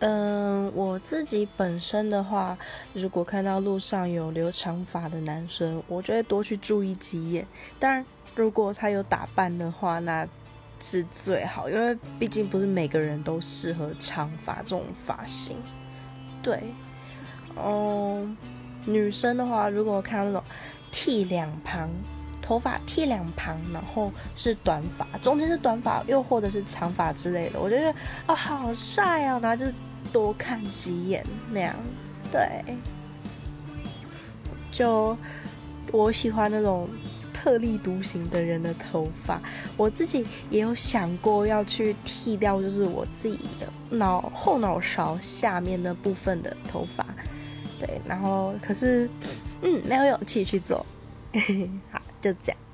嗯，我自己本身的话，如果看到路上有留长发的男生，我就会多去注意几眼。当然，如果他有打扮的话，那是最好，因为毕竟不是每个人都适合长发这种发型。对，嗯，女生的话，如果看到那种剃两旁，头发剃两旁，然后是短发，中间是短发，又或者是长发之类的，我就觉得哦，好帅哦，然后就是多看几眼那样。对，就我喜欢那种。特立独行的人的头发，我自己也有想过要去剃掉，就是我自己的脑后脑勺下面那部分的头发，对，然后可是，嗯，没有勇气去做，好，就这样。